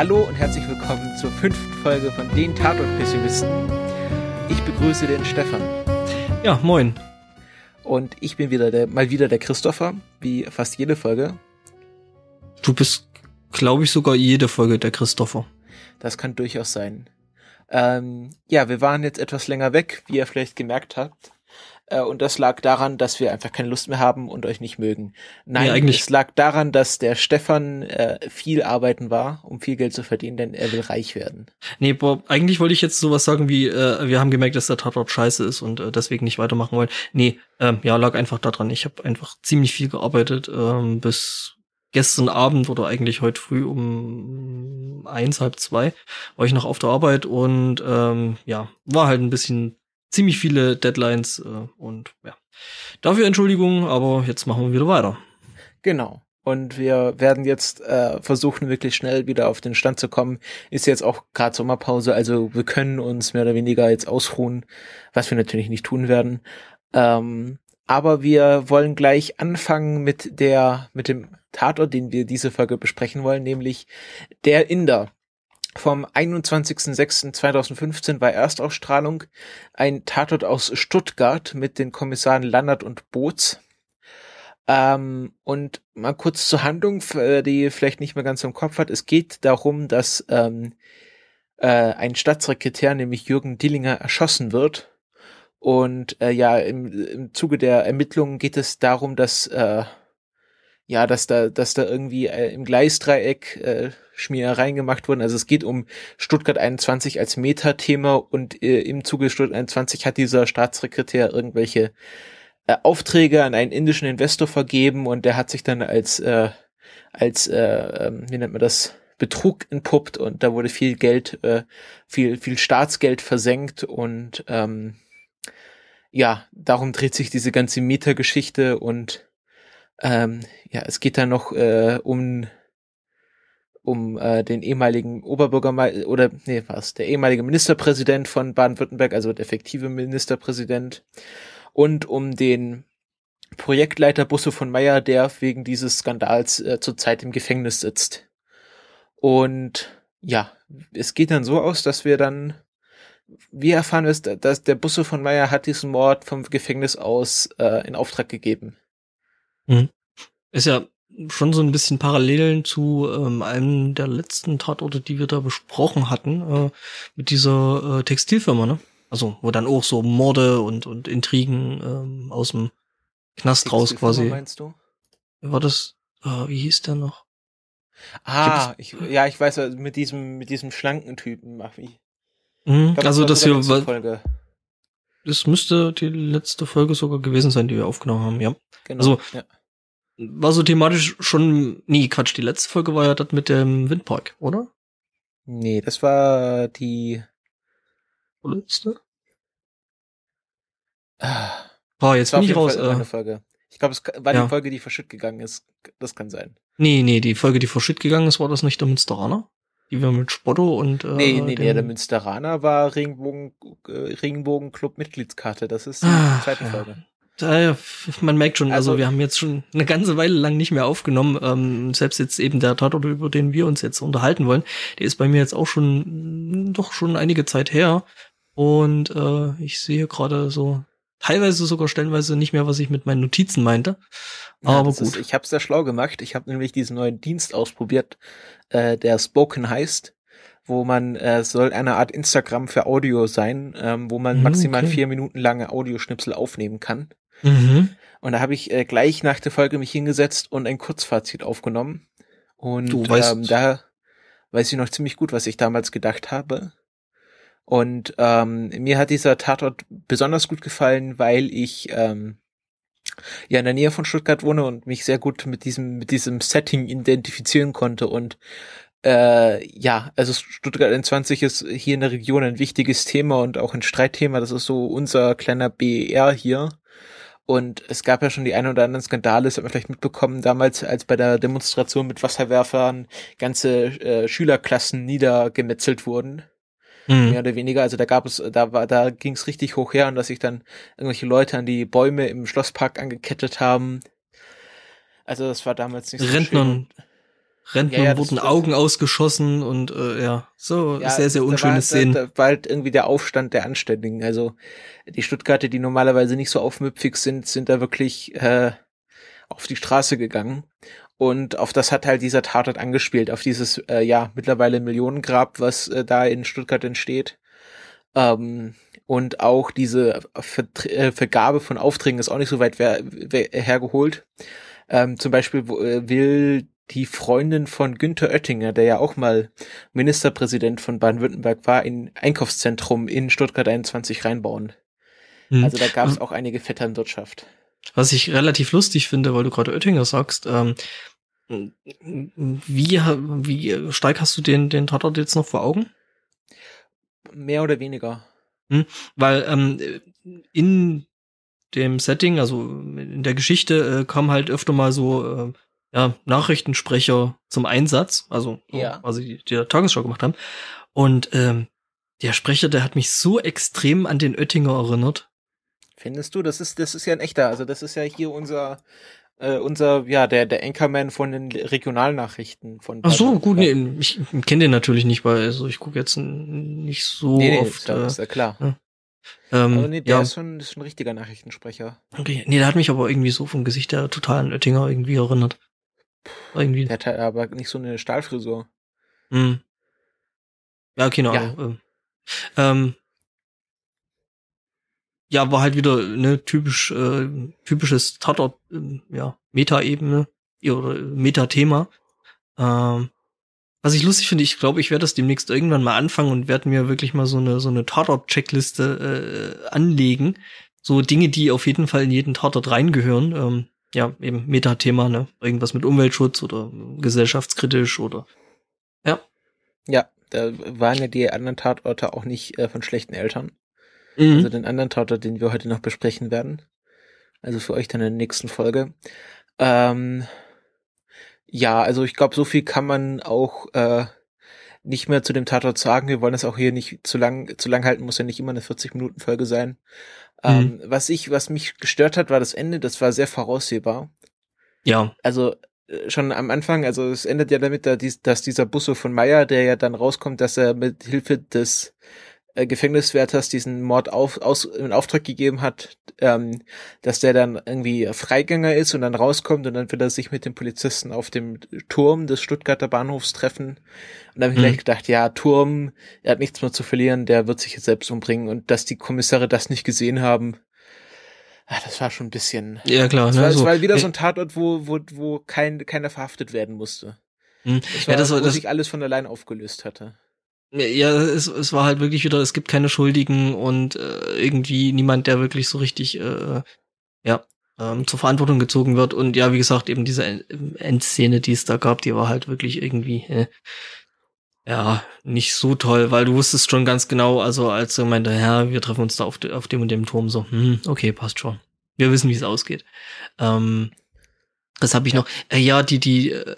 Hallo und herzlich willkommen zur fünften Folge von Den Tatort-Pessimisten. Ich begrüße den Stefan. Ja, moin. Und ich bin wieder der, mal wieder der Christopher, wie fast jede Folge. Du bist, glaube ich, sogar jede Folge der Christopher. Das kann durchaus sein. Ähm, ja, wir waren jetzt etwas länger weg, wie ihr vielleicht gemerkt habt. Äh, und das lag daran, dass wir einfach keine Lust mehr haben und euch nicht mögen. Nein, Nee, eigentlich- es lag daran, dass der Stefan äh, viel arbeiten war, um viel Geld zu verdienen, denn er will reich werden. Nee, boah, eigentlich wollte ich jetzt sowas sagen wie, äh, wir haben gemerkt, dass der Tatort scheiße ist und äh, deswegen nicht weitermachen wollen. Nee, ähm, ja, lag einfach daran. Ich habe einfach ziemlich viel gearbeitet, ähm, bis gestern Abend oder eigentlich heute früh um eins, halb zwei war ich noch auf der Arbeit und ähm, ja, war halt ein bisschen ziemlich viele Deadlines äh, und ja. Dafür Entschuldigung, aber jetzt machen wir wieder weiter. Genau. Und wir werden jetzt äh, versuchen, wirklich schnell wieder auf den Stand zu kommen. Ist jetzt auch gerade Sommerpause, also wir können uns mehr oder weniger jetzt ausruhen, was wir natürlich nicht tun werden. Ähm, aber wir wollen gleich anfangen mit der, mit dem Tatort, den wir diese Folge besprechen wollen, nämlich der Inder. Vom 21.06.2015 war Erstausstrahlung ein Tatort aus Stuttgart mit den Kommissaren Lannert und Boots. Ähm, und mal kurz zur Handlung, für die vielleicht nicht mehr ganz im Kopf hat. Es geht darum, dass ähm, äh, ein Stadtsekretär, nämlich Jürgen Dillinger, erschossen wird. Und äh, ja, im, im Zuge der Ermittlungen geht es darum, dass äh, ja, dass da, dass da irgendwie äh, im Gleisdreieck äh, Schmierereien gemacht wurden. Also es geht um Stuttgart 21 als Metathema und äh, im Zuge Stuttgart 21 hat dieser Staatssekretär irgendwelche äh, Aufträge an einen indischen Investor vergeben und der hat sich dann als äh, als äh, ähm, wie nennt man das Betrug entpuppt und da wurde viel Geld äh, viel viel Staatsgeld versenkt und ähm, ja darum dreht sich diese ganze Meta-Geschichte und ähm, ja es geht dann noch äh, um um äh, den ehemaligen Oberbürgermeister oder nee was der ehemalige Ministerpräsident von Baden-Württemberg also der effektive Ministerpräsident und um den Projektleiter Busse von Meyer, der wegen dieses Skandals äh, zurzeit im Gefängnis sitzt. Und ja, es geht dann so aus, dass wir dann, wir erfahren es, dass der Busse von Meyer hat diesen Mord vom Gefängnis aus äh, in Auftrag gegeben. Ist ja schon so ein bisschen Parallelen zu ähm, einem der letzten Tatorte, die wir da besprochen hatten, äh, mit dieser äh, Textilfirma, ne? Also, wo dann auch so Morde und, und Intrigen ähm, aus dem Knast raus quasi. Meinst du? War das, äh, wie hieß der noch? Ah, ich, ja, ich weiß, also mit diesem, mit diesem schlanken Typen, mach ich. Mhm, glaub, also, das war, Folge. Das müsste die letzte Folge sogar gewesen sein, die wir aufgenommen haben, ja. Genau. also- ja. War so thematisch schon, nee, Quatsch, die letzte Folge war ja das mit dem Windpark, oder? Nee, das war die, Letzte? ah, Boah, jetzt bin ich raus. Äh, Folge. Ich glaube, es war Ja. die Folge, die verschütt gegangen ist. Das kann sein. nee, nee, die Folge, die vor Shit gegangen ist, war das nicht der Münsteraner? Die wir mit Spotto und, äh, nee, nee, nee, der Münsteraner war Regenbogen, äh, Regenbogen-Club-Mitgliedskarte. Das ist die Ah, zweite ja. Folge. Da, man merkt schon, also, Also- wir haben jetzt schon eine ganze Weile lang nicht mehr aufgenommen. Ähm, selbst jetzt eben der Tatort, über den wir uns jetzt unterhalten wollen, der ist bei mir jetzt auch schon doch schon einige Zeit her. Und äh, ich sehe gerade so teilweise sogar stellenweise nicht mehr, was ich mit meinen Notizen meinte. Ja, Aber gut. Ist, ich habe es sehr schlau gemacht. Ich habe nämlich diesen neuen Dienst ausprobiert, äh, der Spoken heißt, wo man äh, soll eine Art Instagram für Audio sein, ähm, wo man Mhm, maximal okay. vier Minuten lange Audioschnipsel aufnehmen kann. Mhm. Und da habe ich äh, gleich nach der Folge mich hingesetzt und ein Kurzfazit aufgenommen. Und Du weißt- ähm, da weiß ich noch ziemlich gut, was ich damals gedacht habe. Und ähm, mir hat dieser Tatort besonders gut gefallen, weil ich ähm, ja in der Nähe von Stuttgart wohne und mich sehr gut mit diesem mit diesem Setting identifizieren konnte und äh, ja, also Stuttgart 21 ist hier in der Region ein wichtiges Thema und auch ein Streitthema. Das ist so unser kleiner BER hier. Und es gab ja schon die ein oder anderen Skandale, das hat man vielleicht mitbekommen, damals, als bei der Demonstration mit Wasserwerfern ganze äh, Schülerklassen niedergemetzelt wurden Mhm. mehr oder weniger. Also da gab es, da war, da ging es richtig hoch her und dass sich dann irgendwelche Leute an die Bäume im Schlosspark angekettet haben. Also das war damals nicht so schön. Rentnern, Rentnern Ja, ja, das wurden. Augen ausgeschossen und äh, ja, so Ja, sehr, sehr da unschöne war, Szenen. Da, da war halt irgendwie der Aufstand der Anständigen. Also die Stuttgarter, die normalerweise nicht so aufmüpfig sind, sind da wirklich äh, auf die Straße gegangen. Und auf das hat halt dieser Tatort angespielt, auf dieses, äh, ja, mittlerweile Millionengrab, was äh, da in Stuttgart entsteht. Ähm, und auch diese Vert äh, Vergabe von Aufträgen ist auch nicht so weit hergeholt. Ähm, zum Beispiel äh, will die Freundin von Günther Oettinger, der ja auch mal Ministerpräsident von Baden-Württemberg war, ein Einkaufszentrum in Stuttgart 21 reinbauen. Hm. Also da gab es auch einige Vetternwirtschaft. Was ich relativ lustig finde, weil du gerade Oettinger sagst, ähm, wie, wie stark hast du den, den Tatort jetzt noch vor Augen? Mehr oder weniger. Weil ähm, in dem Setting, also in der Geschichte, äh, kam halt öfter mal so äh, ja, Nachrichtensprecher zum Einsatz, also Ja. quasi die, die Tagesschau gemacht haben. Und ähm, der Sprecher, der hat mich so extrem an den Oettinger erinnert. Findest du? Das ist, das ist ja ein echter. Also das ist ja hier unser, äh, unser, ja, der, der Anchorman von den Regionalnachrichten von. Ach so, gut, nee, nee, ich kenne den natürlich nicht, weil also ich gucke jetzt nicht so nee, oft. ist, ja, ist ja klar. äh, ähm, Also nee, der ja, ist schon, ist schon ein richtiger Nachrichtensprecher. okay. Nee, der hat mich aber irgendwie so vom Gesicht her total an Oettinger irgendwie erinnert. Irgendwie. Der hat halt aber nicht so eine Stahlfrisur. Hm. Ja, keine Ja. Ahnung. Ähm, ähm, ja, war halt wieder ne typisch äh, typisches Tatort, ähm, ja Meta-Ebene ja, oder Meta-Thema. Ähm, was ich lustig finde, ich glaube, ich werde das demnächst irgendwann mal anfangen und werde mir wirklich mal so eine so eine Tatort-Checkliste äh, anlegen. So Dinge, die auf jeden Fall in jeden Tatort reingehören. Ähm, ja, eben Meta-Thema, ne? Irgendwas mit Umweltschutz oder gesellschaftskritisch oder Ja, da waren ja die anderen Tatorte auch nicht äh, von schlechten Eltern. Mhm. Also den anderen Tatort, den wir heute noch besprechen werden. Also für euch dann in der nächsten Folge. Ähm, ja, also ich glaube, so viel kann man auch äh, nicht mehr zu dem Tatort sagen. Wir wollen das auch hier nicht zu lang, zu lang halten, muss ja nicht immer eine 40-Minuten-Folge sein. Ähm, was ich, was mich gestört hat, war das Ende, das war sehr voraussehbar. ja, Also äh, schon am Anfang, also es endet ja damit, dass dieser Busso von Meyer, der ja dann rauskommt, dass er mit Hilfe des äh, Gefängniswärters diesen Mord auf, aus, in Auftrag gegeben hat, ähm, dass der dann irgendwie Freigänger ist und dann rauskommt und dann will er sich mit dem Polizisten auf dem Turm des Stuttgarter Bahnhofs treffen. Und dann habe ich Mhm. gleich gedacht, ja, Turm, er hat nichts mehr zu verlieren, der wird sich jetzt selbst umbringen und dass die Kommissare das nicht gesehen haben, ah, das war schon ein bisschen ja klar. es ne, war, so. war wieder Äh, so ein Tatort, wo, wo, wo kein, keiner verhaftet werden musste. Hm. Es Ja, war, das war- wo das- sich alles von allein aufgelöst hatte. Ja, es, es war halt wirklich wieder, es gibt keine Schuldigen und äh, irgendwie niemand, der wirklich so richtig äh, ja ähm, zur Verantwortung gezogen wird. Und ja, wie gesagt, eben diese En- Endszene, die es da gab, die war halt wirklich irgendwie äh, ja nicht so toll, weil du wusstest schon ganz genau, also als er meinte, ja, wir treffen uns da auf, de, auf dem und dem Turm, so, hm, okay, passt schon. Wir wissen, wie es ausgeht. Ähm, das habe ich noch. Äh, ja, die die äh,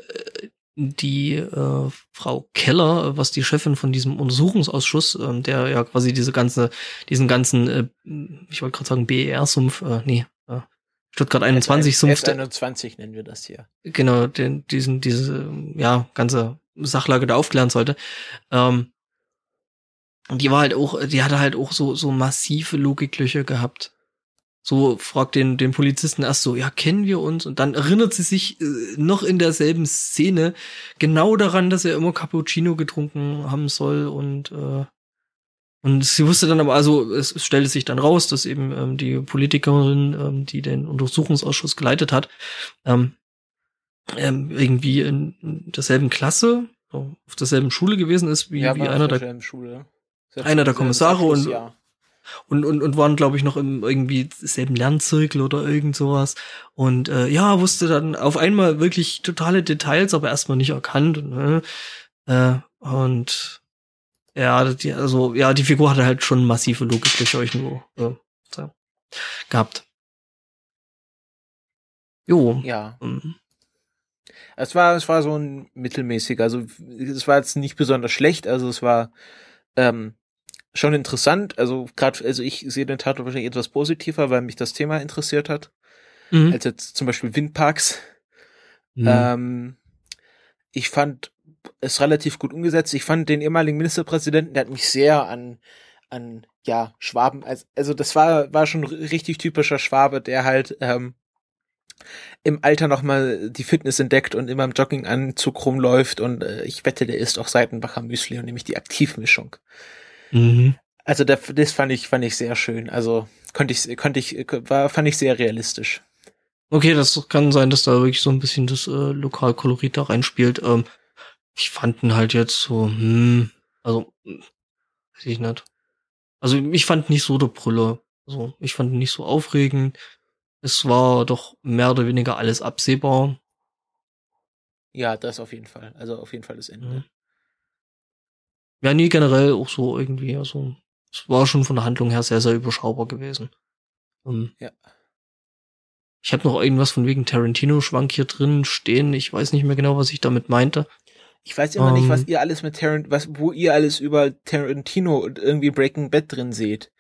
die äh, Frau Keller, äh, was die Chefin von diesem Untersuchungsausschuss, ähm, der ja quasi diese ganze, diesen ganzen, äh, ich wollte gerade sagen BER-Sumpf, äh, nee, äh, Stuttgart 21 Sumpf, S21 nennen wir das hier. genau, den, diesen, diese, ja, ganze Sachlage da aufklären sollte. Ähm, und die war halt auch, die hatte halt auch so, so massive Logiklöcher gehabt. So fragt den, den Polizisten erst so, ja, kennen wir uns? Und dann erinnert sie sich äh, noch in derselben Szene genau daran, dass er immer Cappuccino getrunken haben soll und, äh, und sie wusste dann aber, also es, es stellte sich dann raus, dass eben ähm, die Politikerin, ähm, die den Untersuchungsausschuss geleitet hat, ähm, ähm, irgendwie in, in derselben Klasse, auf derselben Schule gewesen ist, wie, wie war einer der Schule. Einer der Kommissare und- Ja. Und, und, und waren, glaube ich, noch im irgendwie selben Lernzirkel oder irgend sowas. Und äh, ja, wusste dann auf einmal wirklich totale Details, aber erstmal nicht erkannt. Ne? Äh, und ja, die, also ja, die Figur hatte halt schon massive Logiklöcher irgendwo äh, so, gehabt. Jo. Ja. ähm, Es war, es war so ein mittelmäßiger, also es war jetzt nicht besonders schlecht, also es war ähm, schon interessant. Also gerade, also ich sehe den Tatort wahrscheinlich etwas positiver, weil mich das Thema interessiert hat, mhm. als jetzt zum Beispiel Windparks. Mhm. Ähm, ich fand es relativ gut umgesetzt. Ich fand den ehemaligen Ministerpräsidenten, der hat mich sehr an, an, ja, Schwaben, also, also das war, war schon richtig typischer Schwabe, der halt, ähm, im Alter nochmal die Fitness entdeckt und immer im Jogginganzug rumläuft und äh, ich wette, der isst auch Seitenbacher Müsli und nämlich die Aktivmischung. Mhm. Also das, das fand ich, fand ich sehr schön. Also konnte ich, konnte ich, war, fand ich sehr realistisch. Okay, das kann sein, dass da wirklich so ein bisschen das äh, Lokalkolorit da reinspielt. Ähm, ich fand ihn halt jetzt so, hm, also, weiß ich nicht. Also ich fand nicht so der Brüller. Also ich fand ihn nicht so aufregend. Es war doch mehr oder weniger alles absehbar. Ja, das auf jeden Fall. Also auf jeden Fall das Ende. Mhm. Ja, nie generell auch so irgendwie. Also es war schon von der Handlung her sehr, sehr überschaubar gewesen. Um, ähm, ja. Ich habe noch irgendwas von wegen Tarantino-Schwank hier drin stehen. Ich weiß nicht mehr genau, was ich damit meinte. Ich weiß immer um, nicht, was ähm. ihr alles mit Tarant, was, wo ihr alles über Tarantino und irgendwie Breaking Bad drin seht.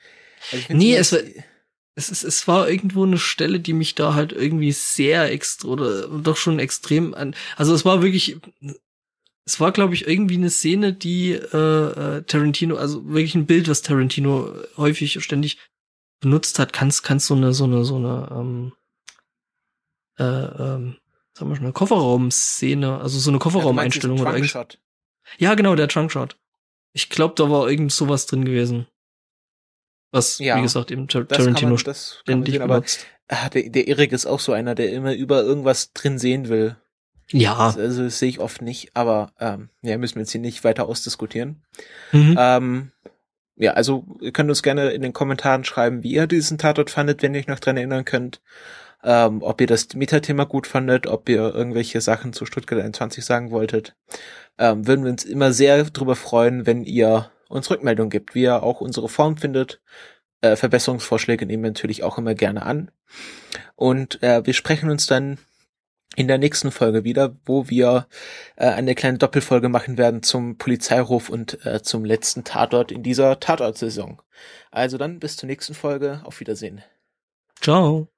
Also nee, es war, es, ist, es war irgendwo eine Stelle, die mich da halt irgendwie sehr extra oder doch schon extrem an. Also es war wirklich, es war glaube ich irgendwie eine Szene, die äh, äh, Tarantino, also wirklich ein Bild, was Tarantino häufig ständig benutzt hat. Kannst kannst so eine so eine so eine ähm, äh, ähm, sagen wir schon eine Kofferraum-Szene, also so eine Kofferraumeinstellung ja, oder irgendwas. Ja, genau, der Trunkshot. Ich glaube, da war irgend sowas drin gewesen. Was, ja, wie gesagt, eben Tar Tarantino ständig sehen, aber ah, der, der Erik ist auch so einer, der immer über irgendwas drin sehen will. Ja. Also, also das sehe ich oft nicht, aber ähm, ja, müssen wir jetzt hier nicht weiter ausdiskutieren. Mhm. Ähm, ja, also ihr könnt uns gerne in den Kommentaren schreiben, wie ihr diesen Tatort fandet, wenn ihr euch noch dran erinnern könnt. Ähm, ob ihr das Metathema gut fandet, ob ihr irgendwelche Sachen zu Stuttgart 21 sagen wolltet. Ähm, würden wir uns immer sehr drüber freuen, wenn ihr uns Rückmeldung gibt, wie ihr auch unsere Form findet. Äh, Verbesserungsvorschläge nehmen wir natürlich auch immer gerne an. Und äh, wir sprechen uns dann in der nächsten Folge wieder, wo wir äh, eine kleine Doppelfolge machen werden zum Polizeiruf und äh, zum letzten Tatort in dieser Tatortsaison. Also dann bis zur nächsten Folge. Auf Wiedersehen. Ciao.